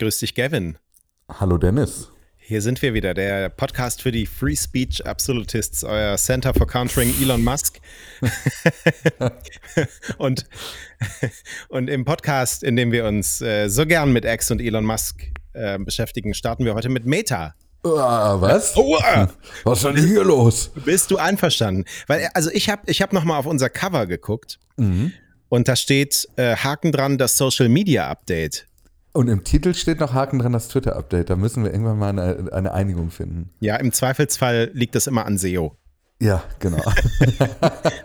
Grüß dich, Gavin. Hallo, Dennis. Hier sind wir wieder, der Podcast für die Free Speech Absolutists, euer Center for Countering Elon Musk. und, und im Podcast, in dem wir uns äh, so gern mit X und Elon Musk äh, beschäftigen, starten wir heute mit Meta. Uh, was? Oh, uh. Was ist denn hier los? Bist du einverstanden? Weil, also ich habe ich hab nochmal auf unser Cover geguckt mhm. und da steht äh, Haken dran, das Social Media Update. Und im Titel steht noch Haken dran, das Twitter-Update. Da müssen wir irgendwann mal eine, eine, Einigung finden. Ja, im Zweifelsfall liegt das immer an SEO. Ja, genau.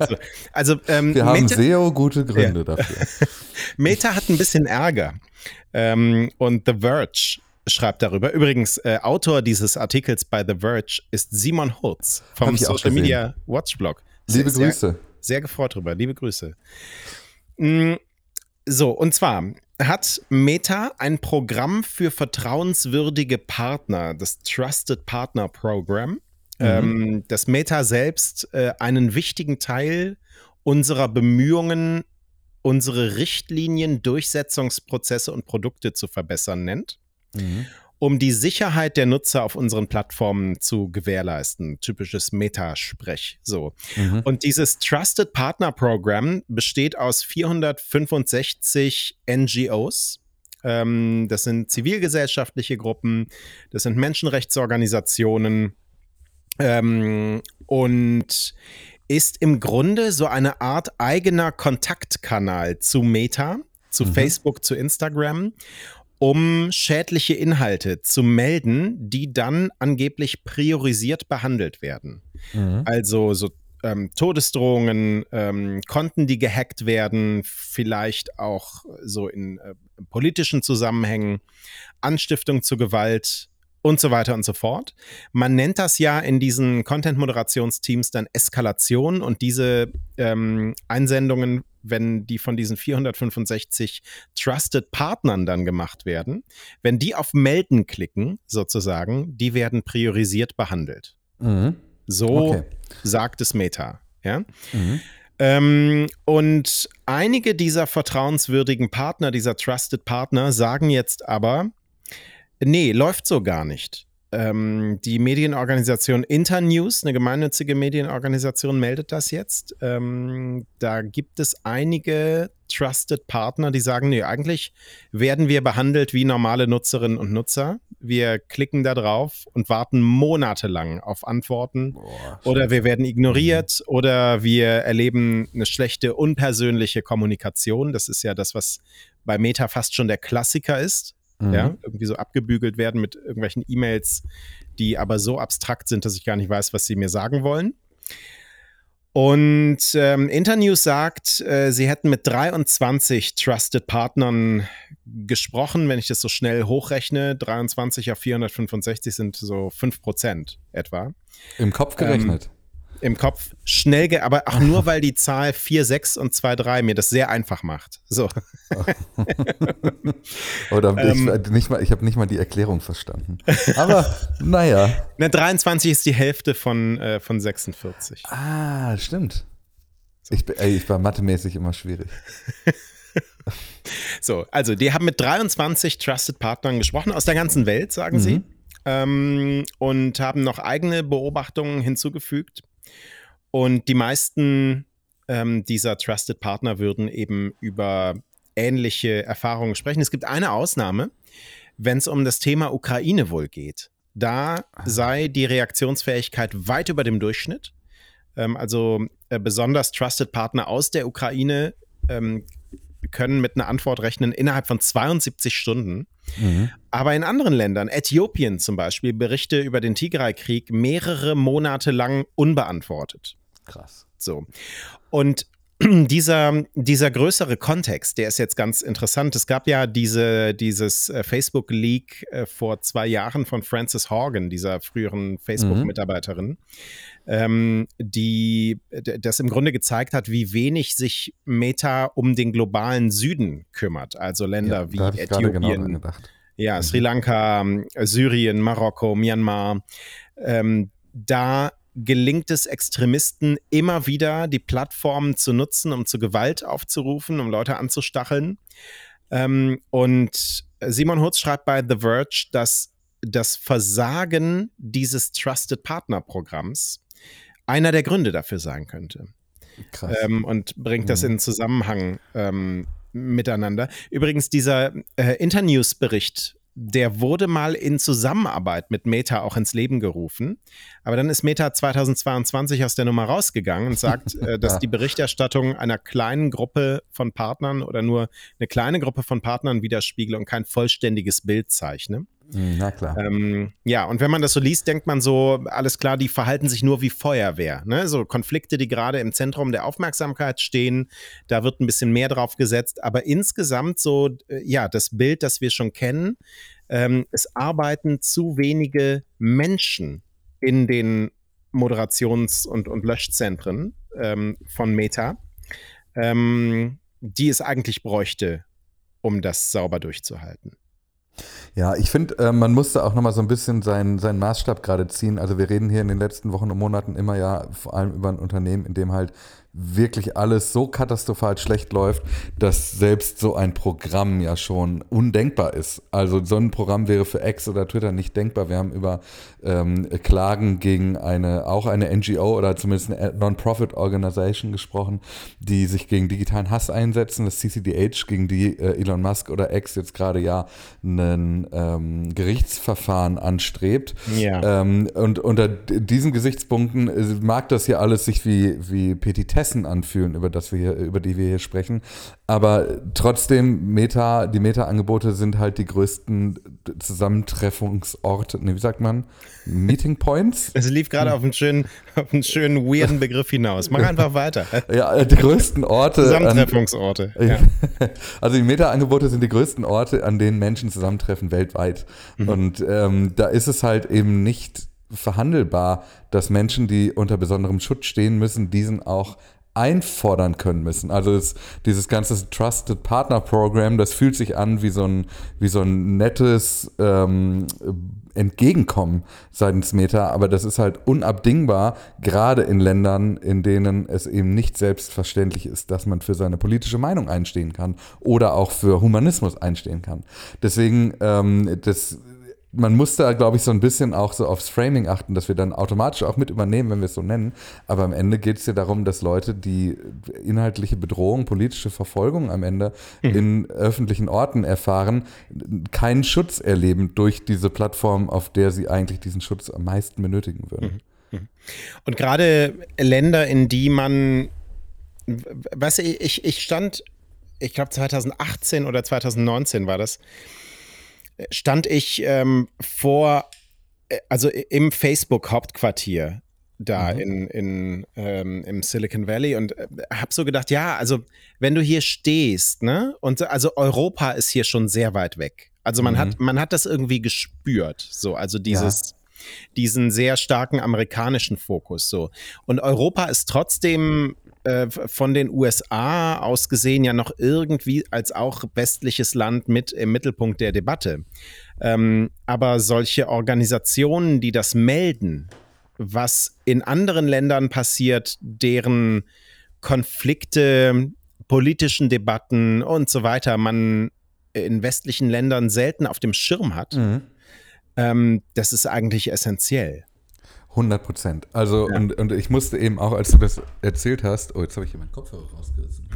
so, also, ähm, wir haben Meta, SEO gute Gründe ja. dafür. Meta hat ein bisschen Ärger. Ähm, und The Verge schreibt darüber. Übrigens, äh, Autor dieses Artikels bei The Verge ist Simon Hurz vom Social Media Watch Blog. Liebe sehr, Grüße. Sehr, sehr gefreut darüber. Liebe Grüße. Mm, so, und zwar hat Meta ein Programm für vertrauenswürdige Partner, das Trusted Partner Program, mhm. ähm, das Meta selbst äh, einen wichtigen Teil unserer Bemühungen, unsere Richtlinien, Durchsetzungsprozesse und Produkte zu verbessern nennt. Mhm um die Sicherheit der Nutzer auf unseren Plattformen zu gewährleisten. Typisches Metasprech. So. Mhm. Und dieses Trusted Partner Program besteht aus 465 NGOs. Ähm, das sind zivilgesellschaftliche Gruppen, das sind Menschenrechtsorganisationen ähm, und ist im Grunde so eine Art eigener Kontaktkanal zu Meta, zu mhm. Facebook, zu Instagram um schädliche Inhalte zu melden, die dann angeblich priorisiert behandelt werden. Mhm. Also so ähm, Todesdrohungen, ähm, Konten, die gehackt werden, vielleicht auch so in äh, politischen Zusammenhängen, Anstiftung zu Gewalt und so weiter und so fort. Man nennt das ja in diesen Content-Moderationsteams dann Eskalation und diese ähm, Einsendungen wenn die von diesen 465 Trusted Partnern dann gemacht werden, wenn die auf Melden klicken, sozusagen, die werden priorisiert behandelt. Mhm. So okay. sagt es Meta. Ja? Mhm. Ähm, und einige dieser vertrauenswürdigen Partner, dieser Trusted Partner, sagen jetzt aber, nee, läuft so gar nicht ähm, die Medienorganisation Internews, eine gemeinnützige Medienorganisation, meldet das jetzt. Ähm, da gibt es einige Trusted Partner, die sagen, nee, eigentlich werden wir behandelt wie normale Nutzerinnen und Nutzer. Wir klicken da drauf und warten monatelang auf Antworten. Boah, oder wir werden ignoriert mhm. oder wir erleben eine schlechte, unpersönliche Kommunikation. Das ist ja das, was bei Meta fast schon der Klassiker ist mhm. ja, irgendwie so abgebügelt werden mit irgendwelchen E-Mails, die aber so abstrakt sind, dass ich gar nicht weiß, was sie mir sagen wollen. Und ähm, Internews sagt, äh, sie hätten mit 23 Trusted Partnern gesprochen. Wenn ich das so schnell hochrechne, 23 auf 465 sind so 5 Prozent etwa. Im Kopf gerechnet. Ähm, im Kopf schnell, aber auch nur, weil die Zahl 4, 6 und 2, 3 mir das sehr einfach macht. So. Oder ähm, ich, nicht mal, ich habe nicht mal die Erklärung verstanden. Aber naja. Ne, 23 ist die Hälfte von, äh, von 46. Ah, stimmt. So. Ich, ey, ich war mathemäßig immer schwierig. so, also die haben mit 23 Trusted Partnern gesprochen aus der ganzen Welt, sagen mhm. sie. Ähm, und haben noch eigene Beobachtungen hinzugefügt. Und die meisten ähm, dieser Trusted Partner würden eben über ähnliche Erfahrungen sprechen. Es gibt eine Ausnahme, wenn es um das Thema Ukraine wohl geht. Da ah. sei die Reaktionsfähigkeit weit über dem Durchschnitt. Ähm, also äh, besonders Trusted Partner aus der Ukraine ähm, können mit einer Antwort rechnen innerhalb von 72 Stunden. Mhm. Aber in anderen Ländern, Äthiopien zum Beispiel, Berichte über den Tigray-Krieg mehrere Monate lang unbeantwortet. Krass. So. Und dieser, dieser größere Kontext, der ist jetzt ganz interessant. Es gab ja diese, dieses äh, Facebook-Leak äh, vor zwei Jahren von Frances Horgan, dieser früheren Facebook-Mitarbeiterin, mhm. Ähm, die das im Grunde gezeigt hat, wie wenig sich Meta um den globalen Süden kümmert. Also Länder ja, wie Äthiopien, genau ja, mhm. Sri Lanka, Syrien, Marokko, Myanmar. Ähm, da gelingt es Extremisten immer wieder, die Plattformen zu nutzen, um zu Gewalt aufzurufen, um Leute anzustacheln. Ähm, und Simon Hutz schreibt bei The Verge, dass das Versagen dieses Trusted Partner Programms einer der Gründe dafür sein könnte. Krass. Ähm, und bringt das mhm. in Zusammenhang ähm, miteinander. Übrigens, dieser äh, Internews-Bericht der wurde mal in Zusammenarbeit mit Meta auch ins Leben gerufen. Aber dann ist Meta 2022 aus der Nummer rausgegangen und sagt, äh, dass die Berichterstattung einer kleinen Gruppe von Partnern oder nur eine kleine Gruppe von Partnern widerspiegelt und kein vollständiges Bild zeichne. Hm, na klar. Ähm, ja, und wenn man das so liest, denkt man so, alles klar, die verhalten sich nur wie Feuerwehr. Ne? So Konflikte, die gerade im Zentrum der Aufmerksamkeit stehen, da wird ein bisschen mehr drauf gesetzt. Aber insgesamt so, äh, ja, das Bild, das wir schon kennen, ähm, es arbeiten zu wenige Menschen in den Moderations- und, und Löschzentren ähm, von Meta, ähm, die es eigentlich bräuchte, um das sauber durchzuhalten. Ja, ich finde, äh, man musste auch nochmal so ein bisschen seinen, seinen Maßstab gerade ziehen. Also wir reden hier in den letzten Wochen und Monaten immer ja vor allem über ein Unternehmen, in dem halt wirklich alles so katastrophal schlecht läuft, dass selbst so ein Programm ja schon undenkbar ist. Also so ein Programm wäre für X oder Twitter nicht denkbar. Wir haben über ähm, Klagen gegen eine, auch eine NGO oder zumindest eine Non-Profit-Organisation gesprochen, die sich gegen digitalen Hass einsetzen. Das CCDH, gegen die äh, Elon Musk oder X jetzt gerade ja ein ähm, Gerichtsverfahren anstrebt. Ja. Ähm, und unter diesen Gesichtspunkten äh, mag das hier alles sich wie, wie Petitesse Interessen anfühlen, über, das wir hier, über die wir hier sprechen. Aber trotzdem, Meta, die Meta-Angebote sind halt die größten Zusammentreffungsorte, ne, wie sagt man? Meeting Points? Es lief gerade auf einen schönen, auf einen schönen, weirden Begriff hinaus. Mach einfach weiter. Ja, die größten Orte. Zusammentreffungsorte. An, ja. Also die Meta-Angebote sind die größten Orte, an denen Menschen zusammentreffen weltweit. Mhm. Und ähm, da ist es halt eben nicht verhandelbar, dass Menschen, die unter besonderem Schutz stehen müssen, diesen auch einfordern können müssen. Also es, dieses ganze Trusted Partner Program, das fühlt sich an wie so ein, wie so ein nettes ähm, Entgegenkommen seitens Meta, aber das ist halt unabdingbar, gerade in Ländern, in denen es eben nicht selbstverständlich ist, dass man für seine politische Meinung einstehen kann oder auch für Humanismus einstehen kann. Deswegen, ähm, das man muss da, glaube ich, so ein bisschen auch so aufs Framing achten, dass wir dann automatisch auch mit übernehmen, wenn wir es so nennen. Aber am Ende geht es ja darum, dass Leute, die inhaltliche Bedrohung, politische Verfolgung am Ende mhm. in öffentlichen Orten erfahren, keinen Schutz erleben durch diese Plattform, auf der sie eigentlich diesen Schutz am meisten benötigen würden. Mhm. Mhm. Und gerade Länder, in die man, weißt du, ich, ich stand, ich glaube 2018 oder 2019 war das, stand ich ähm, vor, äh, also im Facebook-Hauptquartier da mhm. in, in, ähm, im Silicon Valley und äh, habe so gedacht, ja, also wenn du hier stehst, ne, und also Europa ist hier schon sehr weit weg. Also man mhm. hat, man hat das irgendwie gespürt, so, also dieses, ja. diesen sehr starken amerikanischen Fokus, so. Und Europa ist trotzdem äh, von den USA aus gesehen ja noch irgendwie als auch westliches Land mit im Mittelpunkt der Debatte. Ähm, aber solche Organisationen, die das melden, was in anderen Ländern passiert, deren Konflikte, politischen Debatten und so weiter man in westlichen Ländern selten auf dem Schirm hat, mhm. ähm, das ist eigentlich essentiell. 100 Prozent. Also, ja. und, und ich musste eben auch, als du das erzählt hast, oh, jetzt habe ich hier meinen Kopfhörer rausgerissen.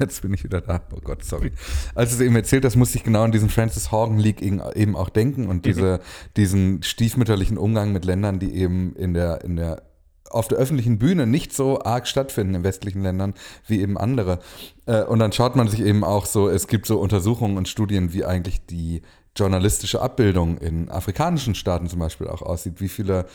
Jetzt bin ich wieder da. Oh Gott, sorry. Als du es eben erzählt hast, musste ich genau an diesen Francis Horgan League eben auch denken und diese, mhm. diesen stiefmütterlichen Umgang mit Ländern, die eben in der, in der auf der öffentlichen Bühne nicht so arg stattfinden in westlichen Ländern wie eben andere. Äh, und dann schaut man sich eben auch so, es gibt so Untersuchungen und Studien, wie eigentlich die journalistische Abbildung in afrikanischen Staaten zum Beispiel auch aussieht, wie viele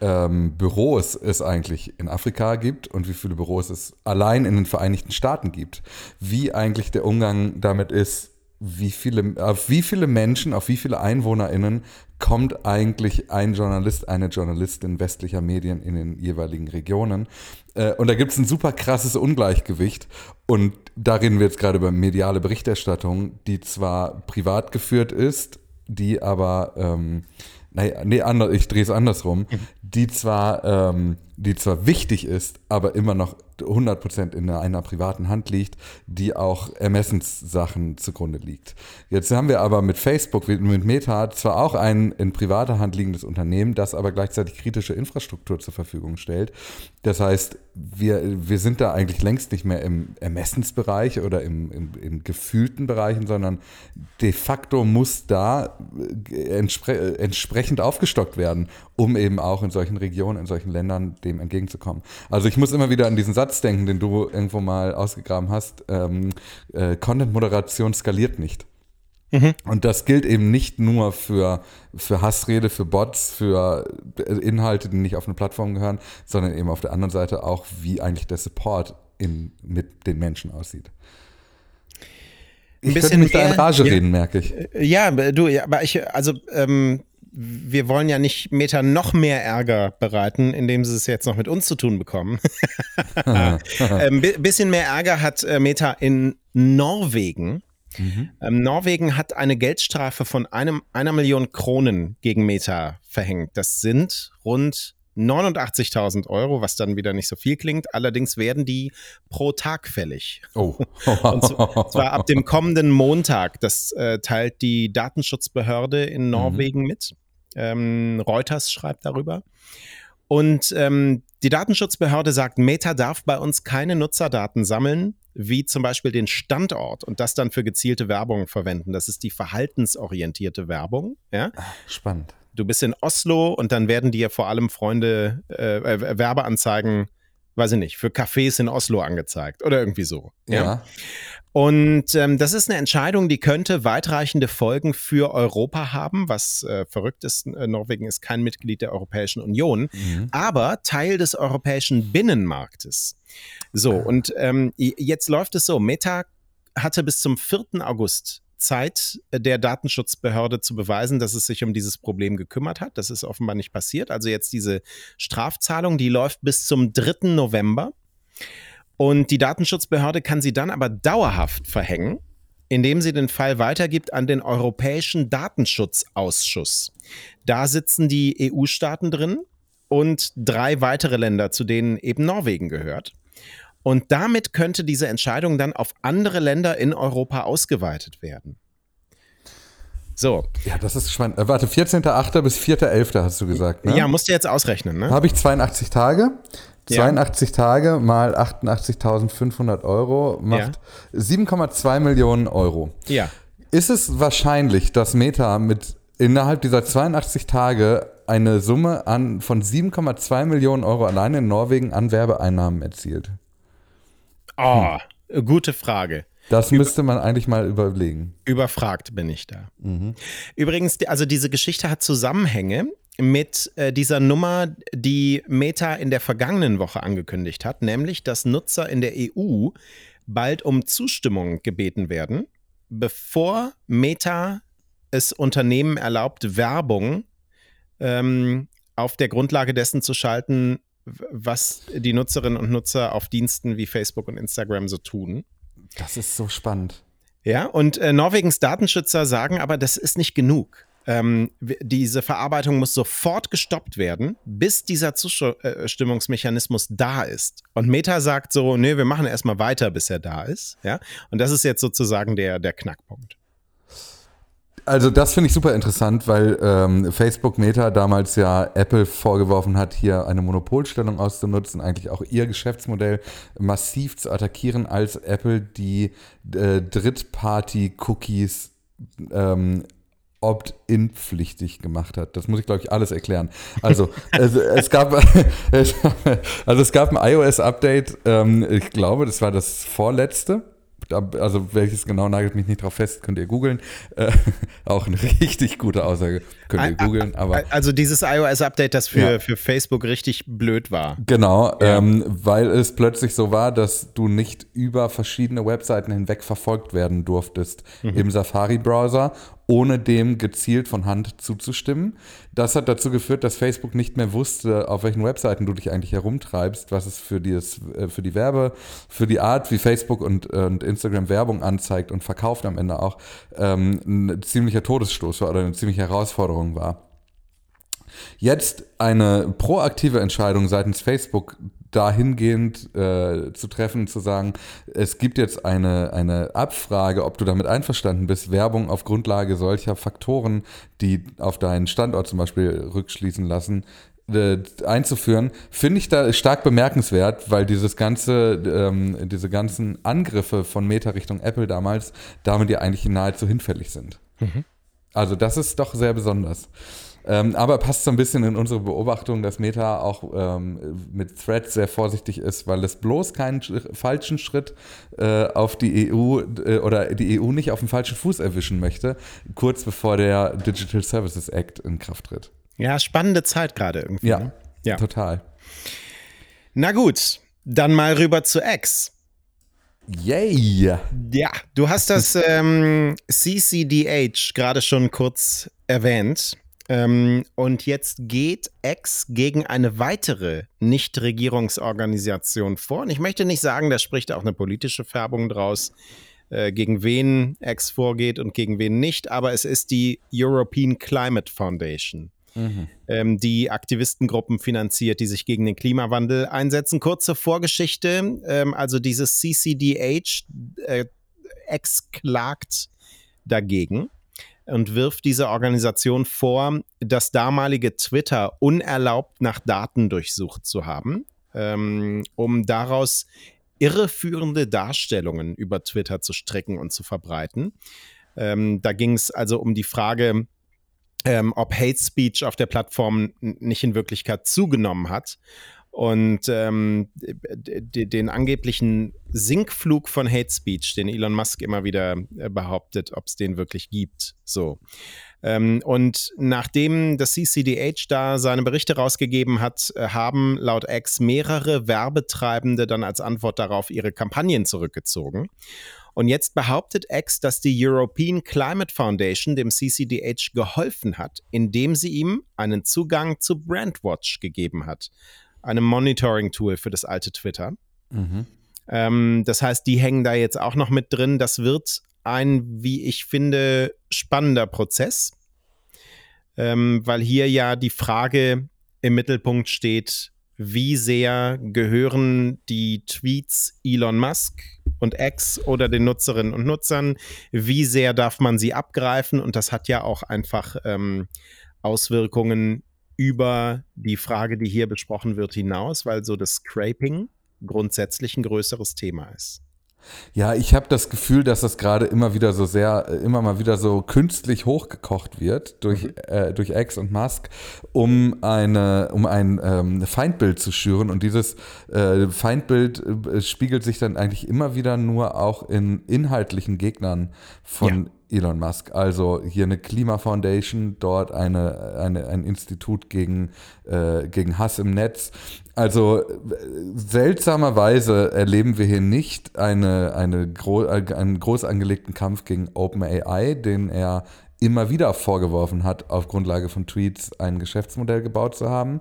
ähm, Büros es eigentlich in Afrika gibt und wie viele Büros es allein in den Vereinigten Staaten gibt, wie eigentlich der Umgang damit ist, wie viele, auf wie viele Menschen, auf wie viele EinwohnerInnen kommt eigentlich ein Journalist, eine Journalistin westlicher Medien in den jeweiligen Regionen. Äh, und da gibt es ein super krasses Ungleichgewicht. Und da reden wir jetzt gerade über mediale Berichterstattung, die zwar privat geführt ist, die aber, ähm, naja, nee, anders, ich drehe es andersrum, mhm. die zwar, ähm, die zwar wichtig ist, aber immer noch 100% in einer privaten Hand liegt, die auch Ermessenssachen zugrunde liegt. Jetzt haben wir aber mit Facebook, mit Meta zwar auch ein in privater Hand liegendes Unternehmen, das aber gleichzeitig kritische Infrastruktur zur Verfügung stellt. Das heißt, wir, wir sind da eigentlich längst nicht mehr im Ermessensbereich oder im, im, im gefühlten Bereichen, sondern de facto muss da äh, entspre äh, entsprechend aufgestockt werden, um eben auch in solchen Regionen, in solchen Ländern dem entgegenzukommen. Also ich muss immer wieder an diesen Satz denken, den du irgendwo mal ausgegraben hast. Ähm, äh, Content-Moderation skaliert nicht. Mhm. Und das gilt eben nicht nur für, für Hassrede, für Bots, für Inhalte, die nicht auf eine Plattform gehören, sondern eben auf der anderen Seite auch, wie eigentlich der Support in, mit den Menschen aussieht. Ich könnte mich mehr, da in Rage ja, reden, merke ich. Ja, du, ja, aber ich, also ähm, wir wollen ja nicht Meta noch mehr Ärger bereiten, indem sie es jetzt noch mit uns zu tun bekommen. Ein ähm, bisschen mehr Ärger hat äh, Meta in Norwegen. Mhm. Ähm, Norwegen hat eine Geldstrafe von einem, einer Million Kronen gegen Meta verhängt. Das sind rund 89.000 Euro, was dann wieder nicht so viel klingt. Allerdings werden die pro Tag fällig. Oh. Und zwar ab dem kommenden Montag. Das äh, teilt die Datenschutzbehörde in mhm. Norwegen mhm. mit. Ähm, Reuters schreibt darüber. Und ähm, die Datenschutzbehörde sagt, Meta darf bei uns keine Nutzerdaten sammeln, wie zum Beispiel den Standort und das dann für gezielte Werbung verwenden. Das ist die verhaltensorientierte Werbung. Ja? Ah, spannend. Du bist in Oslo und dann werden dir vor allem Freunde äh, äh, Werbeanzeigen, weiß ich nicht, für Cafés in Oslo angezeigt oder irgendwie so. Ja. ja. Und ähm, das ist eine Entscheidung, die könnte weitreichende Folgen für Europa haben, was äh, verrückt ist. Äh, Norwegen ist kein Mitglied der Europäischen Union, mhm. aber Teil des europäischen Binnenmarktes. So, ah. und ähm, jetzt läuft es so, Meta hatte bis zum 4. August Zeit der Datenschutzbehörde zu beweisen, dass es sich um dieses Problem gekümmert hat. Das ist offenbar nicht passiert. Also jetzt diese Strafzahlung, die läuft bis zum 3. November. Und die Datenschutzbehörde kann sie dann aber dauerhaft verhängen, indem sie den Fall weitergibt an den Europäischen Datenschutzausschuss. Da sitzen die EU-Staaten drin und drei weitere Länder, zu denen eben Norwegen gehört. Und damit könnte diese Entscheidung dann auf andere Länder in Europa ausgeweitet werden. So. Ja, das ist spannend. Äh, warte, 14.8. bis 4.11. hast du gesagt. Ne? Ja, musst du jetzt ausrechnen. Ne? Habe ich 82 Tage. 82 ja. Tage mal 88.500 Euro macht ja. 7,2 Millionen Euro. Ja. Ist es wahrscheinlich, dass Meta mit innerhalb dieser 82 Tage eine Summe an, von 7,2 Millionen Euro allein in Norwegen an Werbeeinnahmen erzielt? Oh, hm. gute Frage. Das müsste man eigentlich mal überlegen. Überfragt bin ich da. Mhm. Übrigens, also diese Geschichte hat Zusammenhänge mit äh, dieser Nummer, die Meta in der vergangenen Woche angekündigt hat, nämlich dass Nutzer in der EU bald um Zustimmung gebeten werden, bevor Meta es Unternehmen erlaubt, Werbung ähm, auf der Grundlage dessen zu schalten, was die Nutzerinnen und Nutzer auf Diensten wie Facebook und Instagram so tun. Das ist so spannend. Ja, und äh, Norwegens Datenschützer sagen aber, das ist nicht genug ähm, diese Verarbeitung muss sofort gestoppt werden, bis dieser Zustimmungsmechanismus da ist. Und Meta sagt so, nee, wir machen erstmal weiter, bis er da ist. Ja? Und das ist jetzt sozusagen der, der Knackpunkt. Also das finde ich super interessant, weil ähm, Facebook Meta damals ja Apple vorgeworfen hat, hier eine Monopolstellung auszunutzen, eigentlich auch ihr Geschäftsmodell massiv zu attackieren, als Apple die äh, Drittparty-Cookies ähm, Opt-in-pflichtig gemacht hat. Das muss ich, glaube ich, alles erklären. Also, es, es, gab, also es gab ein iOS-Update, ähm, ich glaube, das war das vorletzte also welches genau nagelt mich nicht drauf fest, könnt ihr googeln. Äh, auch eine richtig gute Aussage, könnt ihr googeln. Aber also dieses iOS-Update, das für, ja. für Facebook richtig blöd war. Genau, ja. ähm, weil es plötzlich so war, dass du nicht über verschiedene Webseiten hinweg verfolgt werden durftest mhm. im Safari-Browser ohne dem gezielt von Hand zuzustimmen. Das hat dazu geführt, dass Facebook nicht mehr wusste, auf welchen Webseiten du dich eigentlich herumtreibst, was es für, dieses, äh, für die Werbe, für die Art, wie Facebook und, und Instagram Werbung anzeigt und verkauft am Ende auch, ähm, ein ziemlicher Todesstoß war oder eine ziemliche Herausforderung war. Jetzt eine proaktive Entscheidung seitens Facebook dahingehend äh, zu treffen, zu sagen, es gibt jetzt eine, eine Abfrage, ob du damit einverstanden bist, Werbung auf Grundlage solcher Faktoren, die auf deinen Standort zum Beispiel rückschließen lassen, äh, einzuführen, finde ich da stark bemerkenswert, weil dieses ganze, ähm, diese ganzen Angriffe von Meta Richtung Apple damals damit ja eigentlich nahezu hinfällig sind. Mhm. Also das ist doch sehr besonders. Ähm, aber passt so ein bisschen in unsere Beobachtung, dass Meta auch ähm, mit Threads sehr vorsichtig ist, weil es bloß keinen falschen Schritt äh, auf die EU äh, oder die EU nicht auf dem falschen Fuß erwischen möchte, kurz bevor der Digital Services Act in Kraft tritt. Ja, spannende Zeit gerade irgendwie. Ja, ne? ja, total. Na gut, dann mal rüber zu X. Yay! Ja, du hast das ähm, CCDH gerade schon kurz erwähnt. Ähm, und jetzt geht X gegen eine weitere Nichtregierungsorganisation vor. Und ich möchte nicht sagen, da spricht auch eine politische Färbung draus, äh, gegen wen X vorgeht und gegen wen nicht, aber es ist die European Climate Foundation. Mhm. Ähm, die Aktivistengruppen finanziert, die sich gegen den Klimawandel einsetzen. Kurze Vorgeschichte, ähm, also dieses CCDH, äh, X klagt dagegen und wirft dieser Organisation vor, das damalige Twitter unerlaubt nach Daten durchsucht zu haben, ähm, um daraus irreführende Darstellungen über Twitter zu stricken und zu verbreiten. Ähm, da ging es also um die Frage, ähm, ob Hate Speech auf der Plattform nicht in Wirklichkeit zugenommen hat und ähm, den angeblichen Sinkflug von Hate Speech, den Elon Musk immer wieder äh, behauptet, ob es den wirklich gibt. So. Ähm, und nachdem das CCDH da seine Berichte rausgegeben hat, äh, haben laut X mehrere Werbetreibende dann als Antwort darauf ihre Kampagnen zurückgezogen. Und jetzt behauptet X, dass die European Climate Foundation dem CCDH geholfen hat, indem sie ihm einen Zugang zu Brandwatch gegeben hat einem Monitoring-Tool für das alte Twitter. Mhm. Ähm, das heißt, die hängen da jetzt auch noch mit drin. Das wird ein, wie ich finde, spannender Prozess, ähm, weil hier ja die Frage im Mittelpunkt steht, wie sehr gehören die Tweets Elon Musk und X oder den Nutzerinnen und Nutzern, wie sehr darf man sie abgreifen und das hat ja auch einfach ähm, Auswirkungen über die Frage, die hier besprochen wird, hinaus, weil so das Scraping grundsätzlich ein größeres Thema ist. Ja, ich habe das Gefühl, dass das gerade immer wieder so sehr, äh, immer mal wieder so künstlich hochgekocht wird durch, mhm. äh, durch X und Musk, um eine, um ein ähm, Feindbild zu schüren. Und dieses äh, Feindbild äh, spiegelt sich dann eigentlich immer wieder nur auch in inhaltlichen Gegnern von. Elon Musk. Also hier eine Klima Foundation, dort eine, eine, ein Institut gegen, äh, gegen Hass im Netz. Also seltsamerweise erleben wir hier nicht eine, eine gro einen groß angelegten Kampf gegen OpenAI, den er immer wieder vorgeworfen hat, auf Grundlage von Tweets ein Geschäftsmodell gebaut zu haben.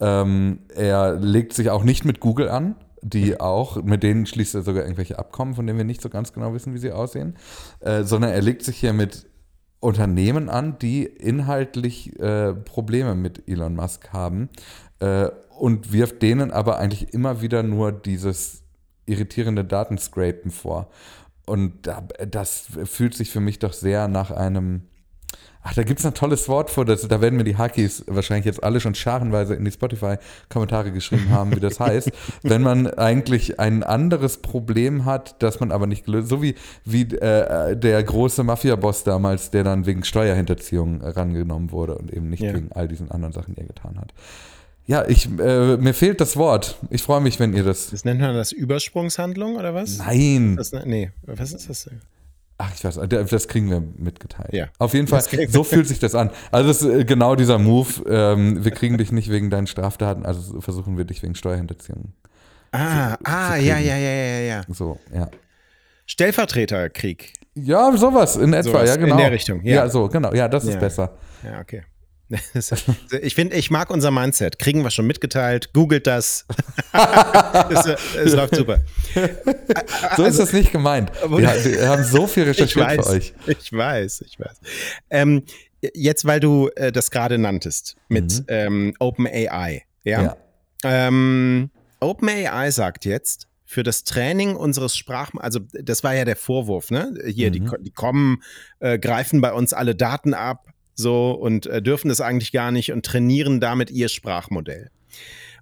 Ähm, er legt sich auch nicht mit Google an, die auch, mit denen schließt er sogar irgendwelche Abkommen, von denen wir nicht so ganz genau wissen, wie sie aussehen, äh, sondern er legt sich hier mit Unternehmen an, die inhaltlich äh, Probleme mit Elon Musk haben äh, und wirft denen aber eigentlich immer wieder nur dieses irritierende Datenscrapen vor. Und das fühlt sich für mich doch sehr nach einem Ach, da gibt es ein tolles Wort vor, das, da werden mir die Hakis wahrscheinlich jetzt alle schon scharenweise in die Spotify-Kommentare geschrieben haben, wie das heißt. wenn man eigentlich ein anderes Problem hat, das man aber nicht gelöst, so wie, wie äh, der große Mafia-Boss damals, der dann wegen Steuerhinterziehung rangenommen wurde und eben nicht ja. wegen all diesen anderen Sachen, die er getan hat. Ja, ich, äh, mir fehlt das Wort. Ich freue mich, wenn ihr das. Das nennt man das Übersprungshandlung oder was? Nein. Das, nee, was ist das denn? Ach, ich weiß, das kriegen wir mitgeteilt. Ja. Auf jeden Fall, so fühlt sich das an. Also es ist äh, genau dieser Move, ähm, wir kriegen dich nicht wegen deinen Straftaten, also versuchen wir dich wegen Steuerhinterziehung. Ah, zu, ah, zu ja, ja, ja, ja, ja. So, ja. Stellvertreterkrieg. Ja, sowas in etwa, sowas ja, genau. In der Richtung, ja. Ja, so, genau, ja, das ist besser. Ja, okay. ich finde, ich mag unser Mindset. Kriegen wir schon mitgeteilt. Googelt das. es, es, läuft super. So also, ist das nicht gemeint. Wir, wir, haben so viel recherchiert weiß, für euch. Ich weiß, ich weiß. Ähm, jetzt, weil du äh, das gerade nanntest mit mhm. ähm, OpenAI, ja. ja. Ähm, OpenAI sagt jetzt, für das Training unseres Sprach, also das war ja der Vorwurf, ne? Hier, mhm. die, die, kommen, äh, greifen bei uns alle Daten ab, so und äh, dürfen das eigentlich gar nicht und trainieren damit ihr Sprachmodell.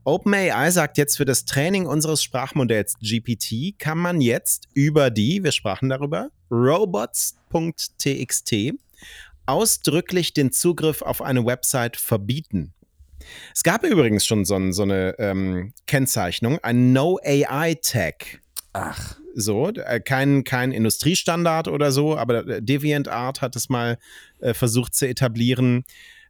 OpenAI sagt jetzt, für das Training unseres Sprachmodells GPT kann man jetzt über die, wir sprachen darüber, robots.txt ausdrücklich den Zugriff auf eine Website verbieten. Es gab übrigens schon so, so eine ähm, Kennzeichnung, ein No-AI-Tag. Ach. So, äh, kein, kein Industriestandard oder so, aber DeviantArt hat es mal äh, versucht zu etablieren.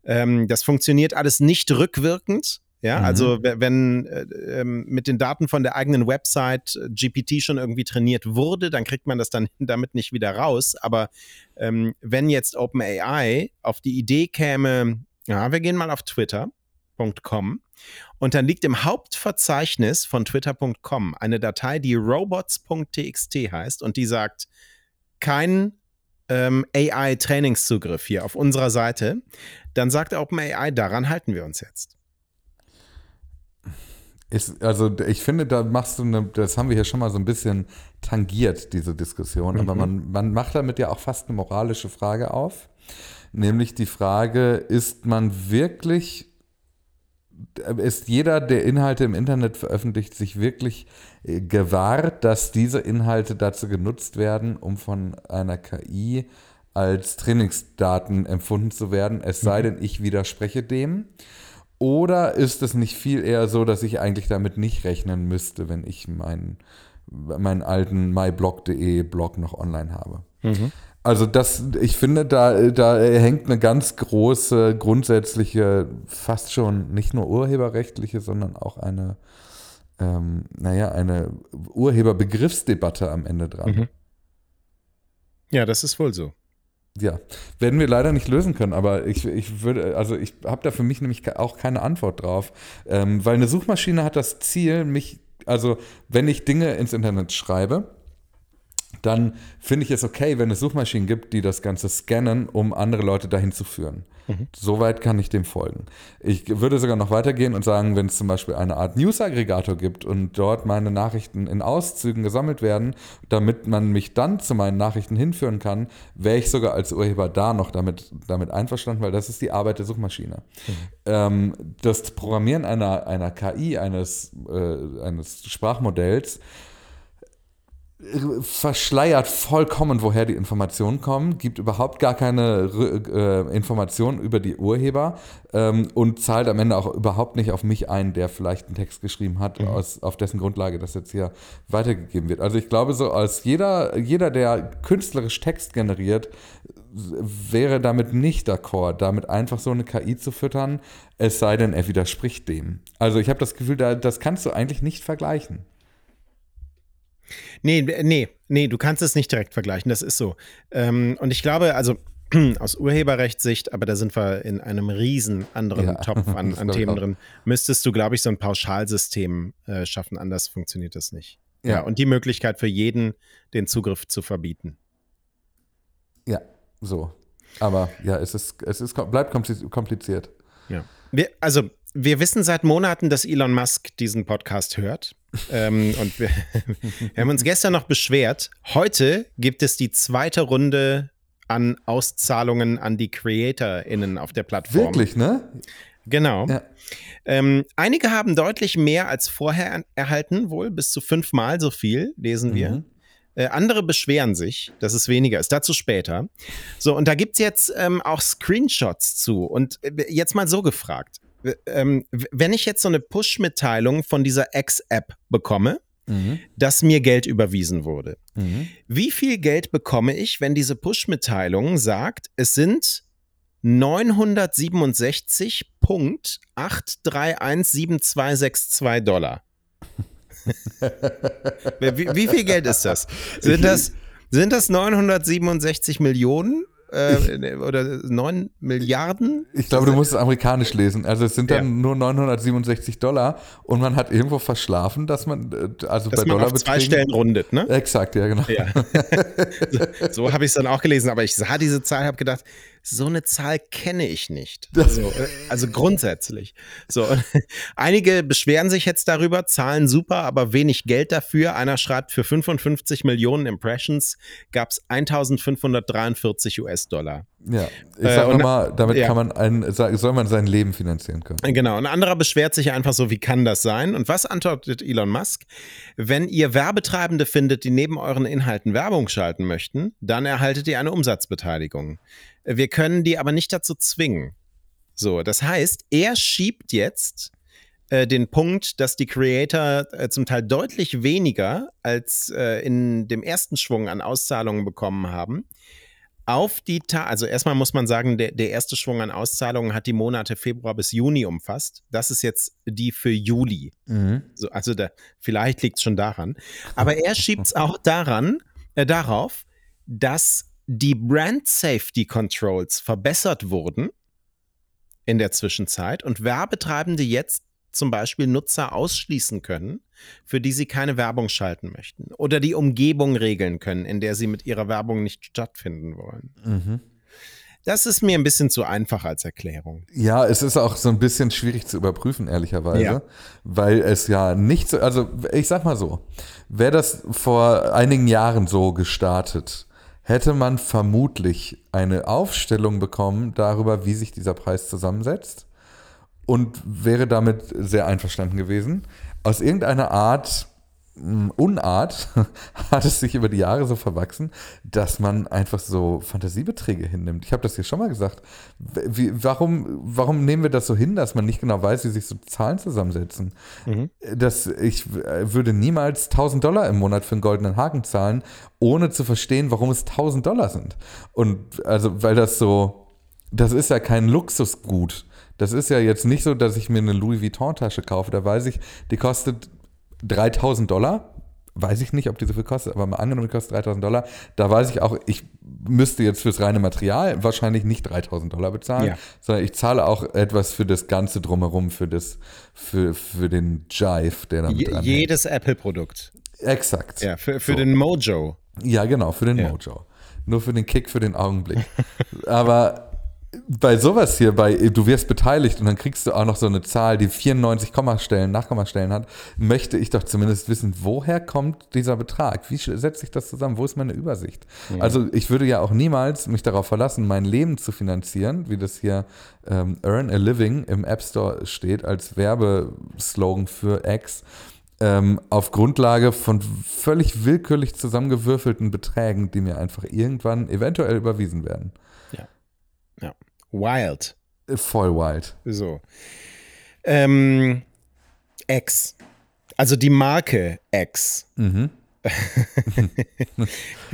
Ähm, das funktioniert alles nicht rückwirkend. Ja, mhm. also wenn äh, ähm, mit den Daten von der eigenen Website äh, GPT schon irgendwie trainiert wurde, dann kriegt man das dann damit nicht wieder raus. Aber ähm, wenn jetzt OpenAI auf die Idee käme, ja, wir gehen mal auf Twitter.com und dann liegt im Hauptverzeichnis von Twitter.com eine Datei, die robots.txt heißt und die sagt, kein ähm, AI-Trainingszugriff hier auf unserer Seite, dann sagt OpenAI, daran halten wir uns jetzt. Ist, also ich finde, da machst du eine, das haben wir hier schon mal so ein bisschen tangiert, diese Diskussion, mhm. aber man, man macht damit ja auch fast eine moralische Frage auf. Nämlich die Frage, ist man wirklich, ist jeder, der Inhalte im Internet veröffentlicht, sich wirklich äh, gewahrt, dass diese Inhalte dazu genutzt werden, um von einer KI als Trainingsdaten empfunden zu werden, es sei mhm. denn, ich widerspreche dem. Oder ist es nicht viel eher so, dass ich eigentlich damit nicht rechnen müsste, wenn ich meinen, meinen alten myblog.de Blog noch online habe? Mhm. Also das, ich finde, da, da hängt eine ganz große, grundsätzliche, fast schon nicht nur urheberrechtliche, sondern auch eine, ähm, naja, eine Urheberbegriffsdebatte am Ende dran. Mhm. Ja, das ist wohl so. Ja, werden wir leider nicht lösen können, aber ich, ich würde, also ich habe da für mich nämlich auch keine Antwort drauf, ähm, weil eine Suchmaschine hat das Ziel, mich, also wenn ich Dinge ins Internet schreibe, dann finde ich es okay, wenn es Suchmaschinen gibt, die das Ganze scannen, um andere Leute dahin zu führen. Mhm. Soweit kann ich dem folgen. Ich würde sogar noch weitergehen und sagen, wenn es zum Beispiel eine Art News-Aggregator gibt und dort meine Nachrichten in Auszügen gesammelt werden, damit man mich dann zu meinen Nachrichten hinführen kann, wäre ich sogar als Urheber da noch damit, damit einverstanden, weil das ist die Arbeit der Suchmaschine. Mhm. Ähm, das Programmieren einer, einer KI, eines, äh, eines Sprachmodells, verschleiert vollkommen, woher die Informationen kommen, gibt überhaupt gar keine äh, Informationen über die Urheber ähm, und zahlt am Ende auch überhaupt nicht auf mich ein, der vielleicht einen Text geschrieben hat, mhm. aus, auf dessen Grundlage das jetzt hier weitergegeben wird. Also ich glaube, so als jeder, jeder, der künstlerisch Text generiert, wäre damit nicht d'accord, damit einfach so eine KI zu füttern, es sei denn, er widerspricht dem. Also ich habe das Gefühl, da, das kannst du eigentlich nicht vergleichen. Nee, nee, nee, du kannst es nicht direkt vergleichen, das ist so. Ähm, und ich glaube, also aus Urheberrechtssicht, aber da sind wir in einem riesen anderen ja, Topf an, an Themen drin, müsstest du, glaube ich, so ein Pauschalsystem äh, schaffen, anders funktioniert das nicht. Ja. ja, und die Möglichkeit für jeden, den Zugriff zu verbieten. Ja, so. Aber ja, es ist, es ist, bleibt kompliziert. Ja. Wir, also, wir wissen seit Monaten, dass Elon Musk diesen Podcast hört. Ähm, und wir, wir, haben uns gestern noch beschwert. Heute gibt es die zweite Runde an Auszahlungen an die CreatorInnen auf der Plattform. Wirklich, ne? Genau. Ja. Ähm, einige haben deutlich mehr als vorher erhalten, wohl bis zu fünfmal so viel, lesen wir. Mhm. Äh, andere beschweren sich, dass es weniger ist. Dazu später. So, und da gibt es jetzt ähm, auch Screenshots zu. Und äh, jetzt mal so gefragt ähm, wenn ich jetzt so eine Push-Mitteilung von dieser X-App bekomme, mhm. dass mir Geld überwiesen wurde, mhm. wie viel Geld bekomme ich, wenn diese Push-Mitteilung sagt, es sind 967.8317262 Dollar? wie, wie, viel Geld ist das? Sind das, sind das 967 Millionen? Äh, oder 9 Milliarden. Ich glaube, du musst es amerikanisch lesen. Also es sind dann ja. nur 967 Dollar und man hat irgendwo verschlafen, dass man äh, also dass bei man Dollar auf zwei Stellen rundet, ne? Exakt, ja genau. Ja. so, so habe ich es dann auch gelesen, aber ich sah diese Zahl, habe gedacht, so eine Zahl kenne ich nicht. So, äh, also grundsätzlich. So, einige beschweren sich jetzt darüber, Zahlen super, aber wenig Geld dafür. Einer schreibt, für 55 Millionen Impressions gab es 1543 US-Dollar. Ja, ich sag äh, nochmal, damit ja. kann man ein, soll man sein Leben finanzieren können. Genau, ein anderer beschwert sich einfach so, wie kann das sein? Und was antwortet Elon Musk? Wenn ihr Werbetreibende findet, die neben euren Inhalten Werbung schalten möchten, dann erhaltet ihr eine Umsatzbeteiligung. Wir können die aber nicht dazu zwingen. So, das heißt, er schiebt jetzt äh, den Punkt, dass die Creator äh, zum Teil deutlich weniger als äh, in dem ersten Schwung an Auszahlungen bekommen haben auf die Ta also erstmal muss man sagen, der, der erste Schwung an Auszahlungen hat die Monate Februar bis Juni umfasst. Das ist jetzt die für Juli. Mhm. So, also da, vielleicht liegt es schon daran. Aber er schiebt es auch daran, äh, darauf, dass die Brand Safety Controls verbessert wurden in der Zwischenzeit und Werbetreibende jetzt zum Beispiel Nutzer ausschließen können, für die sie keine Werbung schalten möchten oder die Umgebung regeln können, in der sie mit ihrer Werbung nicht stattfinden wollen. Mhm. Das ist mir ein bisschen zu einfach als Erklärung. Ja, es ist auch so ein bisschen schwierig zu überprüfen, ehrlicherweise, ja. weil es ja nicht so, also ich sag mal so, wäre das vor einigen Jahren so gestartet, hätte man vermutlich eine Aufstellung bekommen darüber, wie sich dieser Preis zusammensetzt und wäre damit sehr einverstanden gewesen. Aus irgendeiner Art, Unart, hat es sich über die Jahre so verwachsen, dass man einfach so Fantasiebeträge hinnimmt. Ich habe das hier schon mal gesagt. Wie, warum, warum nehmen wir das so hin, dass man nicht genau weiß, wie sich so Zahlen zusammensetzen? Mhm. Das, ich würde niemals 1000 Dollar im Monat für einen goldenen Haken zahlen, ohne zu verstehen, warum es 1000 Dollar sind. Und also, weil das so, das ist ja kein Luxusgut das ist ja jetzt nicht so, dass ich mir eine Louis Vuitton-Tasche kaufe. Da weiß ich, die kostet 3000 Dollar. Weiß ich nicht, ob die so viel kostet, aber mal angenommen, die kostet 3000 Dollar. Da weiß ich auch, ich müsste jetzt fürs reine Material wahrscheinlich nicht 3000 Dollar bezahlen, ja. sondern ich zahle auch etwas für das Ganze drumherum, für, das, für, für den Jive, der damit Je, Jedes Apple-Produkt. Exakt. Ja, für, für so. den Mojo. Ja, genau, für den ja. Mojo. Nur für den Kick, für den Augenblick. aber bei sowas hier, bei du wirst beteiligt und dann kriegst du auch noch so eine Zahl, die 94 Kommastellen, Nachkommastellen hat, möchte ich doch zumindest wissen, woher kommt dieser Betrag? Wie setzt sich das zusammen? Wo ist meine Übersicht? Ja. Also ich würde ja auch niemals mich darauf verlassen, mein Leben zu finanzieren, wie das hier ähm, Earn a Living im App Store steht als Werbeslogan für X. Ähm, auf Grundlage von völlig willkürlich zusammengewürfelten Beträgen, die mir einfach irgendwann eventuell überwiesen werden. Ja. Wild. Voll wild. So. Ähm, X. Also die Marke X. Mhm.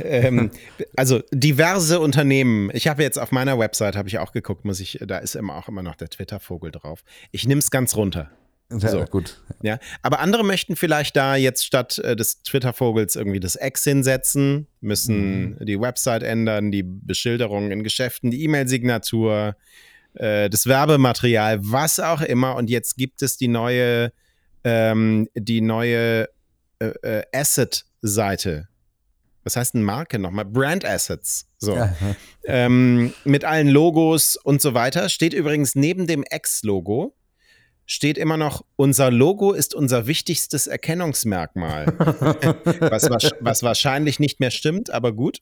ähm, also diverse Unternehmen. Ich habe jetzt auf meiner Website habe ich auch geguckt, muss ich, da ist immer auch immer noch der Twitter-Vogel drauf. Ich nehme es ganz runter. Sehr so. gut. Ja, aber andere möchten vielleicht da jetzt statt äh, des Twitter-Vogels irgendwie das X hinsetzen, müssen mhm. die Website ändern, die Beschilderung in Geschäften, die E-Mail-Signatur, äh, das Werbematerial, was auch immer. Und jetzt gibt es die neue, ähm, die neue äh, äh Asset-Seite. Was heißt denn Marke nochmal? Brand Assets. So. Ja. Ähm, mit allen Logos und so weiter. Steht übrigens neben dem X-Logo steht immer noch, unser Logo ist unser wichtigstes Erkennungsmerkmal. was, was, wahrscheinlich nicht mehr stimmt, aber gut.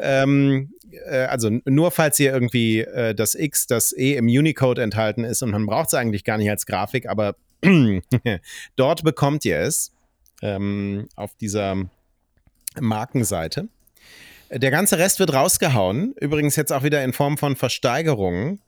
Ähm, äh, also nur falls ihr irgendwie äh, das X, das E im Unicode enthalten ist und man braucht es eigentlich gar nicht als Grafik, aber dort bekommt ihr es ähm, auf dieser Markenseite. Der ganze Rest wird rausgehauen, übrigens jetzt auch wieder in Form von Versteigerungen.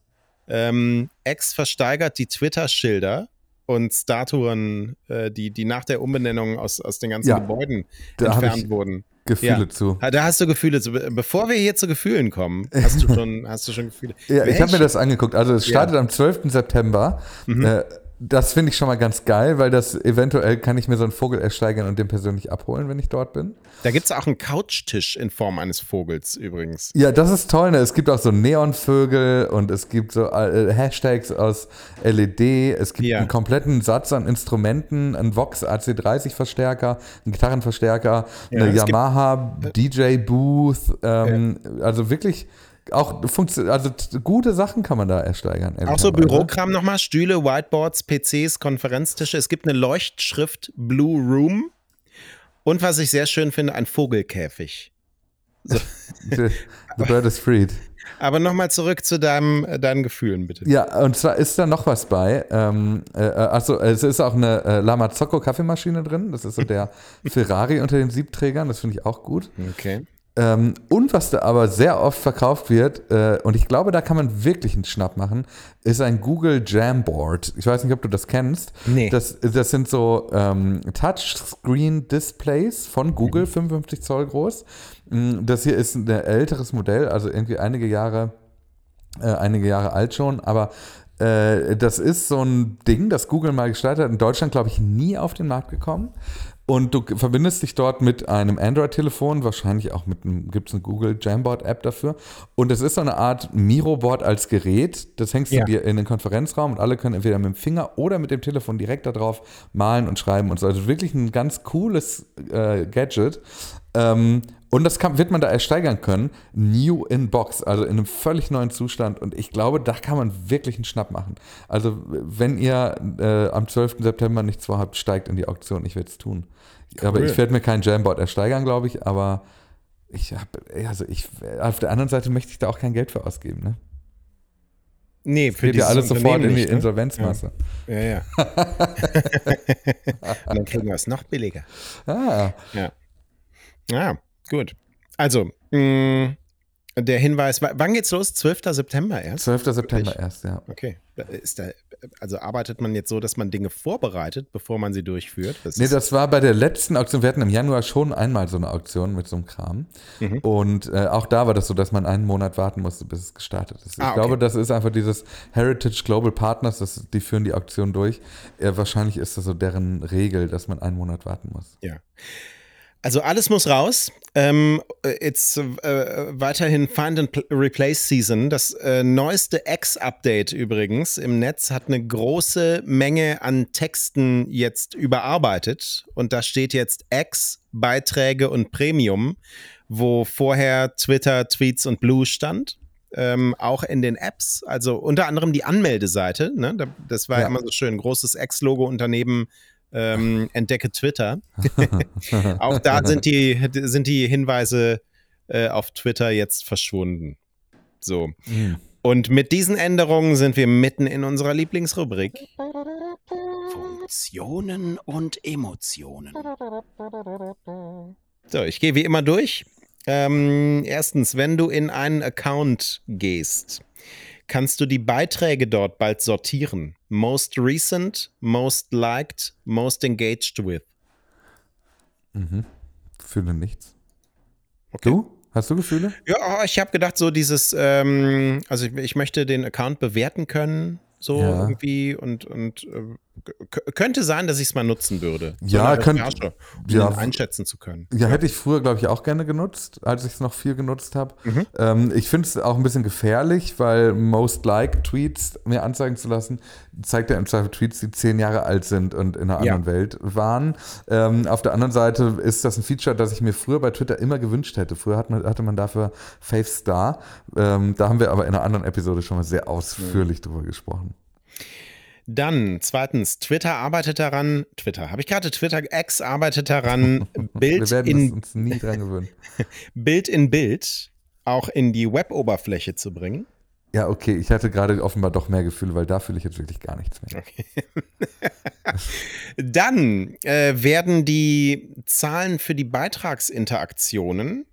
Ähm, X versteigert die Twitter-Schilder und Statuen, äh, die, die nach der Umbenennung aus, aus den ganzen ja, Gebäuden entfernt wurden. Gefühle ja. zu. Da hast du Gefühle zu. Bevor wir hier zu Gefühlen kommen, hast du schon, hast du schon Gefühle. Ja, ich habe mir das angeguckt. Also es startet ja. am 12. September. Mhm. Äh, das finde ich schon mal ganz geil, weil das eventuell kann ich mir so einen Vogel ersteigern und den persönlich abholen, wenn ich dort bin. Da gibt es auch einen Couchtisch in Form eines Vogels übrigens. Ja, das ist toll. Ne? Es gibt auch so Neonvögel und es gibt so äh, Hashtags aus LED. Es gibt ja. einen kompletten Satz an Instrumenten, einen Vox AC30 Verstärker, einen Gitarrenverstärker, ja, eine Yamaha DJ Booth. Ähm, ja. Also wirklich auch also gute Sachen kann man da ersteigern. Auch so Bürokram nochmal, Stühle, Whiteboards, PCs, Konferenztische. Es gibt eine Leuchtschrift Blue Room und was ich sehr schön finde, ein Vogelkäfig. So. the, the bird is freed. Aber nochmal zurück zu deinem, äh, deinen Gefühlen, bitte. Ja, und zwar ist da noch was bei. Ähm, äh, achso, es ist auch eine äh, Lamazocco Kaffeemaschine drin. Das ist so der Ferrari unter den Siebträgern. Das finde ich auch gut. Okay. Ähm, und was da aber sehr oft verkauft wird, äh, und ich glaube, da kann man wirklich einen Schnapp machen, ist ein Google Jamboard. Ich weiß nicht, ob du das kennst. Nee. Das, das sind so ähm, Touchscreen-Displays von Google, mhm. 55 Zoll groß. Mm, das hier ist ein älteres Modell, also irgendwie einige Jahre, äh, einige Jahre alt schon, aber äh, das ist so ein Ding, das Google mal gestartet hat. In Deutschland, glaube ich, nie auf den Markt gekommen. Und du verbindest dich dort mit einem Android-Telefon, wahrscheinlich auch mit einem, gibt es eine Google Jamboard-App dafür. Und es ist so eine Art Miro-Board als Gerät. Das hängst ja. du dir in den Konferenzraum und alle können entweder mit dem Finger oder mit dem Telefon direkt darauf malen und schreiben und so. Also wirklich ein ganz cooles äh, Gadget. Ähm, und das kann, wird man da ersteigern können. New in Box, also in einem völlig neuen Zustand. Und ich glaube, da kann man wirklich einen Schnapp machen. Also, wenn ihr äh, am 12. September nichts vorhabt, steigt in die Auktion. Ich werde es tun. Cool. Aber ich werde mir kein Jamboard ersteigern, glaube ich. Aber ich habe, also ich, auf der anderen Seite möchte ich da auch kein Geld für ausgeben, ne? Nee, für die alles sofort in die ne? Insolvenzmasse. Ja, ja. ja. Und dann kriegen wir es noch billiger. Ah. Ja. Ja, gut. Also, mh, mm, der Hinweis, wann geht's los? 12. September erst? 12. September erst, ja. Okay. Ist da, also arbeitet man jetzt so, dass man Dinge vorbereitet, bevor man sie durchführt? Das nee, das war bei der letzten Auktion. Wir hatten im Januar schon einmal so eine Auktion mit so einem Kram. Mhm. Und äh, auch da war das so, dass man einen Monat warten musste, bis es gestartet ist. Ich ah, okay. glaube, das ist einfach dieses Heritage Global Partners, das, die führen die Auktion durch. Äh, wahrscheinlich ist das so deren Regel, dass man einen Monat warten muss. Ja. Also alles muss raus. Ähm, jetzt äh, weiterhin Find and Replace Season. Das äh, neueste X-Update übrigens im Netz hat eine große Menge an Texten jetzt überarbeitet. Und da steht jetzt X, Beiträge und Premium, wo vorher Twitter, Tweets und Blue stand. Ähm, auch in den Apps, also unter anderem die Anmeldeseite. Ne? Das war ja. immer so schön, großes X-Logo und daneben ähm, entdecke Twitter. auch da sind die, sind die Hinweise äh, auf Twitter jetzt verschwunden. So. Mhm. Und mit diesen Änderungen sind wir mitten in unserer Lieblingsrubrik. Funktionen und Emotionen. So, ich gehe wie immer durch. Ähm, erstens, wenn du in einen Account gehst, kannst du die Beiträge dort bald sortieren. Most recent, most liked, most engaged with. Mhm. Fühle nichts. Okay. Du? Hast du Gefühle? Ja, ich habe gedacht, so dieses, ähm, also ich, ich, möchte den Account bewerten können, so ja. irgendwie und, und äh, könnte sein, dass ich es mal nutzen würde. So ja, könnte. Um ja, einschätzen zu können. Ja, hätte ich früher, glaube ich, auch gerne genutzt, als ich es noch viel genutzt habe. Mhm. Ähm, ich finde es auch ein bisschen gefährlich, weil Most Like Tweets mir anzeigen zu lassen, zeigt ja im Zweifel Tweets, die zehn Jahre alt sind und in einer ja. anderen Welt waren. Ähm, auf der anderen Seite ist das ein Feature, das ich mir früher bei Twitter immer gewünscht hätte. Früher hat man, hatte man dafür Faith Star. Ähm, da haben wir aber in einer anderen Episode schon mal sehr ausführlich mhm. drüber gesprochen. Dann zweitens, Twitter arbeitet daran, Twitter, habe ich gerade Twitter X arbeitet daran, Bild in. Bild in Bild auch in die Web-Oberfläche zu bringen. Ja, okay, ich hatte gerade offenbar doch mehr Gefühle, weil da fühle ich jetzt wirklich gar nichts mehr. Okay. Dann äh, werden die Zahlen für die Beitragsinteraktionen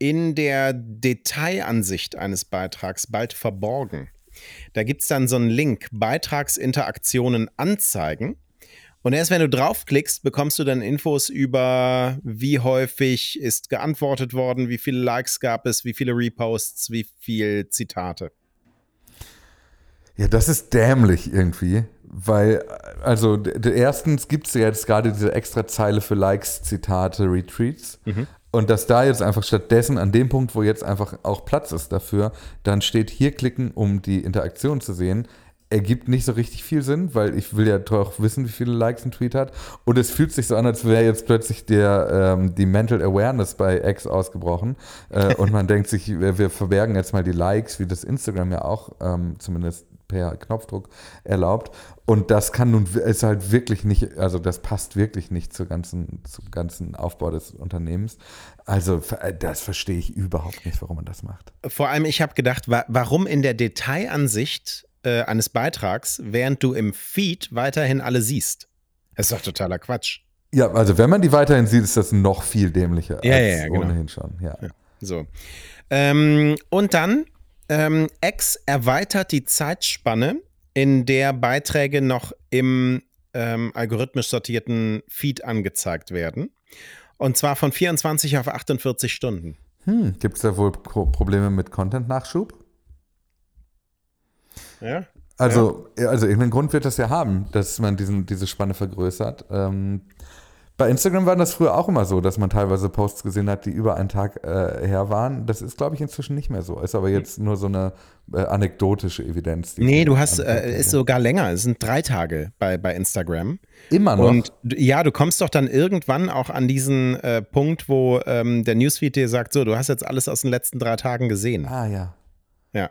in der Detailansicht eines Beitrags bald verborgen. Da gibt es dann so einen Link, Beitragsinteraktionen anzeigen. Und erst wenn du draufklickst, bekommst du dann Infos über, wie häufig ist geantwortet worden, wie viele Likes gab es, wie viele Reposts, wie viele Zitate. Ja, das ist dämlich irgendwie, weil, also erstens gibt es ja jetzt gerade diese extra Zeile für Likes, Zitate, Retweets. Mhm. Und dass da jetzt einfach stattdessen an dem Punkt, wo jetzt einfach auch Platz ist dafür, dann steht hier klicken, um die Interaktion zu sehen, ergibt nicht so richtig viel Sinn, weil ich will ja doch wissen, wie viele Likes ein Tweet hat. Und es fühlt sich so an, als wäre jetzt plötzlich der, ähm, die Mental Awareness bei X ausgebrochen. Äh, und man denkt sich, wir, wir, verbergen jetzt mal die Likes, wie das Instagram ja auch ähm, zumindest per Knopfdruck erlaubt. Und das kann nun, ist halt wirklich nicht, also das passt wirklich nicht zur ganzen, zum ganzen Aufbau des Unternehmens. Also das verstehe ich überhaupt nicht, warum man das macht. Vor allem, ich habe gedacht, wa warum in der Detailansicht äh, eines Beitrags, während du im Feed weiterhin alle siehst. Das ist doch totaler Quatsch. Ja, also wenn man die weiterhin sieht, ist das noch viel dämlicher ja, als ja, genau. ohnehin schon. Ja. ja so. Ähm, und dann, ähm, X erweitert die Zeitspanne, in der Beiträge noch im ähm, algorithmisch sortierten Feed angezeigt werden. Und zwar von 24 auf 48 Stunden. Hm, Gibt es da wohl Probleme mit Content-Nachschub? Ja. Also, ja. also irgendeinen Grund wird das ja haben, dass man diesen, diese Spanne vergrößert. Ähm, bei Instagram war das früher auch immer so, dass man teilweise Posts gesehen hat, die über einen Tag äh, her waren. Das ist, glaube ich, inzwischen nicht mehr so. Ist aber jetzt nur so eine äh, anekdotische Evidenz. Nee, du hast, äh, ist sogar länger. Es sind drei Tage bei, bei Instagram. Immer noch. Und ja, du kommst doch dann irgendwann auch an diesen äh, Punkt, wo ähm, der Newsfeed dir sagt: So, du hast jetzt alles aus den letzten drei Tagen gesehen. Ah, ja. Ja.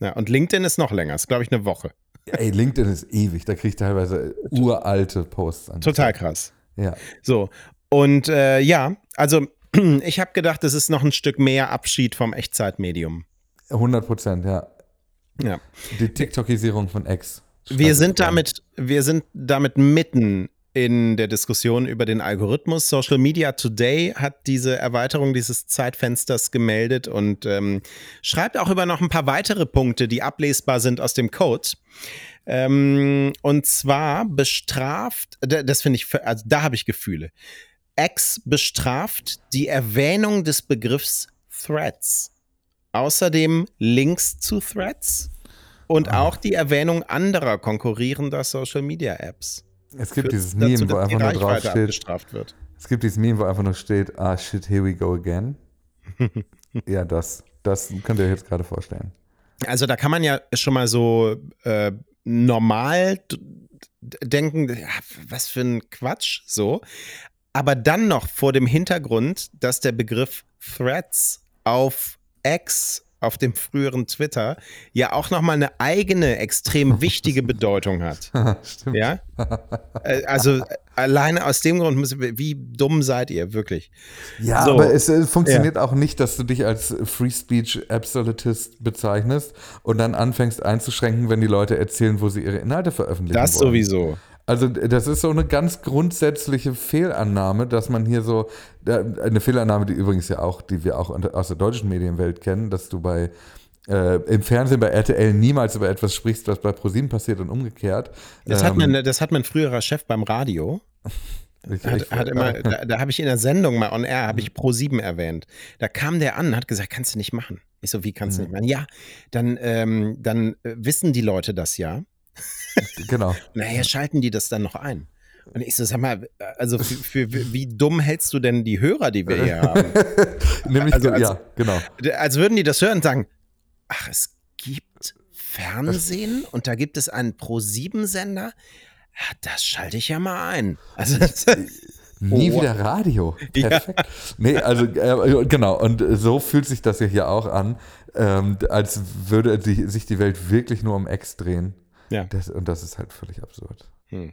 Ja, und LinkedIn ist noch länger, ist glaube ich eine Woche. ey, LinkedIn ist ewig, da kriege ich teilweise uralte Posts an. Total krass. Ja. So, und äh, ja, also ich habe gedacht, es ist noch ein Stück mehr Abschied vom Echtzeitmedium. 100 Prozent, ja. Ja. Die TikTokisierung von X. Wir sind damit, wir sind damit mitten in der Diskussion über den Algorithmus. Social Media Today hat diese Erweiterung dieses Zeitfensters gemeldet und ähm, schreibt auch über noch ein paar weitere Punkte, die ablesbar sind aus dem Code. Ähm, und zwar bestraft, das finde ich, also da habe ich Gefühle. X bestraft die Erwähnung des Begriffs Threads. Außerdem Links zu Threads und ah. auch die Erwähnung anderer konkurrierender Social Media Apps. Es gibt dieses Meme, dazu, wo einfach nur drauf steht. Wird. Es gibt dieses Meme, wo einfach nur steht, ah shit, here we go again. ja, das, das könnt ihr euch jetzt gerade vorstellen. Also da kann man ja schon mal so äh, normal denken, was für ein Quatsch, so. Aber dann noch vor dem Hintergrund, dass der Begriff Threads auf X auf dem früheren Twitter ja auch nochmal eine eigene, extrem wichtige Bedeutung hat. Stimmt. Ja? Äh, also alleine aus dem Grund, wie dumm seid ihr, wirklich? Ja, so. aber es, funktioniert ja. auch nicht, dass du dich als Free Speech Absolutist bezeichnest und dann anfängst einzuschränken, wenn die Leute erzählen, wo sie ihre Inhalte veröffentlichen das wollen. Das sowieso. Also das ist so eine ganz grundsätzliche Fehlannahme, dass man hier so, eine Fehlannahme, die übrigens ja auch, die wir auch aus der deutschen Medienwelt kennen, dass du bei äh, im Fernsehen bei RTL niemals über etwas sprichst, was bei ProSieben passiert und umgekehrt. Das, ähm, hat, mein, das hat mein früherer Chef beim Radio. Ich, hat, ich, hat immer, da, da habe ich in der Sendung mal on air, habe ich Pro7 erwähnt. Da kam der an und hat gesagt, kannst du nicht machen. Ich so, wie kannst du mhm. nicht machen? Ja, dann, ähm, dann äh, wissen die Leute das ja. Genau. naja, schalten die das dann noch ein? Und ich so, sag mal, also für, für, wie dumm hältst du denn die Hörer, die wir hier haben? Nämlich, also, als, ja, genau. Als würden die das hören und sagen, ach, es gibt Fernsehen und da gibt es einen Pro-7-Sender. Ja, das schalte ich ja mal ein. Also, Nie oh. wieder Radio. Perfekt. Ja. Nee, also äh, genau, und so fühlt sich das ja hier auch an, ähm, als würde die, sich die Welt wirklich nur um Ex drehen. Ja. Das, und das ist halt völlig absurd. Hm.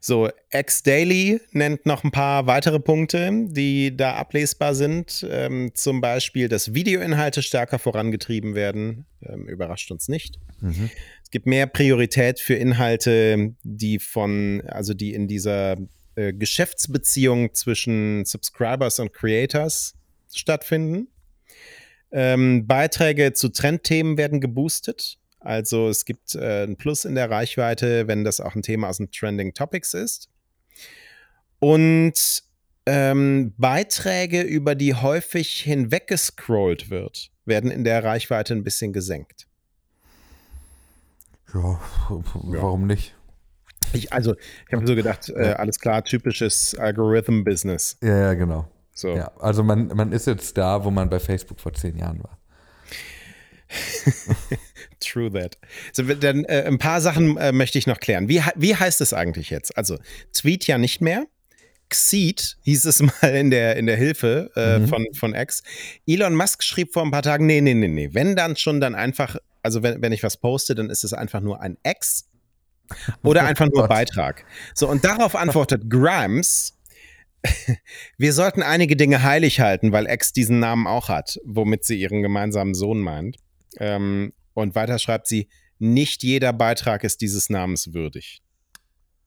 So, X Daily nennt noch ein paar weitere Punkte, die da ablesbar sind. Ähm, zum Beispiel, dass Videoinhalte stärker vorangetrieben werden. Ähm, überrascht uns nicht. Mhm. Es gibt mehr Priorität für Inhalte, die von, also die in dieser äh, Geschäftsbeziehung zwischen Subscribers und Creators stattfinden. Ähm, Beiträge zu Trendthemen werden geboostet. Also es gibt äh, ein Plus in der Reichweite, wenn das auch ein Thema aus den Trending Topics ist. Und ähm, Beiträge, über die häufig hinweggescrollt wird, werden in der Reichweite ein bisschen gesenkt. Ja, warum nicht? Ich, also, ich habe so gedacht, äh, alles klar, typisches Algorithm-Business. Ja, ja, genau. So. Ja, also man, man ist jetzt da, wo man bei Facebook vor zehn Jahren war. True that. So, dann äh, ein paar Sachen äh, möchte ich noch klären. Wie, wie heißt es eigentlich jetzt? Also, Tweet ja nicht mehr. Xeed hieß es mal in der, in der Hilfe äh, mhm. von, von X. Elon Musk schrieb vor ein paar Tagen, nee, nee, nee, nee. Wenn dann schon, dann einfach, also wenn, wenn ich was poste, dann ist es einfach nur ein X oder einfach nur oh Beitrag. So, und darauf antwortet Grimes, wir sollten einige Dinge heilig halten, weil X diesen Namen auch hat, womit sie ihren gemeinsamen Sohn meint. Ähm, und weiter schreibt sie, nicht jeder Beitrag ist dieses Namens würdig.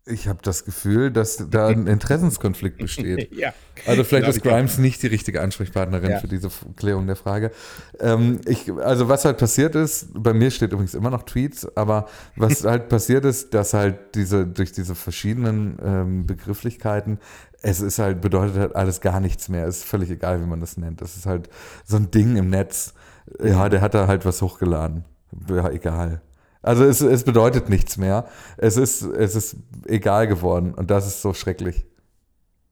Ich habe das Gefühl, dass da ein Interessenskonflikt besteht. ja, also vielleicht ist Grimes nicht die richtige Ansprechpartnerin ja. für diese Klärung der Frage. Ähm, ich, also was halt passiert ist, bei mir steht übrigens immer noch Tweets, aber was halt passiert ist, dass halt diese durch diese verschiedenen ähm, Begrifflichkeiten es ist halt bedeutet halt alles gar nichts mehr. Es ist völlig egal, wie man das nennt. Das ist halt so ein Ding im Netz. Ja, der hat da halt was hochgeladen. Ja, egal. Also es, es bedeutet nichts mehr. Es ist, es ist egal geworden und das ist so schrecklich.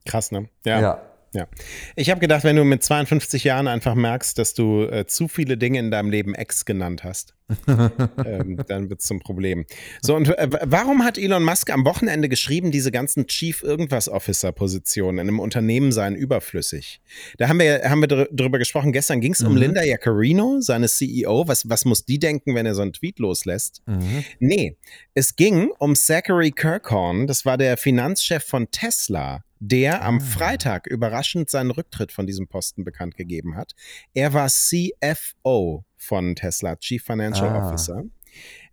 Krass, ne? Ja. ja. Ja. Ich habe gedacht, wenn du mit 52 Jahren einfach merkst, dass du äh, zu viele Dinge in deinem Leben Ex genannt hast, ähm, dann wird es zum Problem. So, und äh, warum hat Elon Musk am Wochenende geschrieben, diese ganzen Chief Irgendwas Officer Positionen in einem Unternehmen seien überflüssig? Da haben wir, haben wir drüber gesprochen. Gestern ging es mhm. um Linda Yaccarino, seine CEO. Was, was muss die denken, wenn er so einen Tweet loslässt? Mhm. Nee, es ging um Zachary Kirkhorn. Das war der Finanzchef von Tesla der am ah. Freitag überraschend seinen Rücktritt von diesem Posten bekannt gegeben hat. Er war CFO von Tesla, Chief Financial ah. Officer.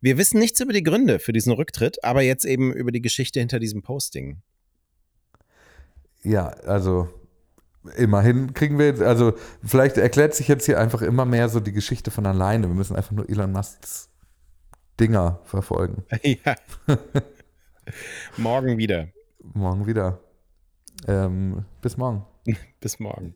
Wir wissen nichts über die Gründe für diesen Rücktritt, aber jetzt eben über die Geschichte hinter diesem Posting. Ja, also immerhin kriegen wir, also vielleicht erklärt sich jetzt hier einfach immer mehr so die Geschichte von alleine. Wir müssen einfach nur Elon Musks Dinger verfolgen. Ja. Morgen wieder. Morgen wieder. Ähm, bis morgen. bis morgen.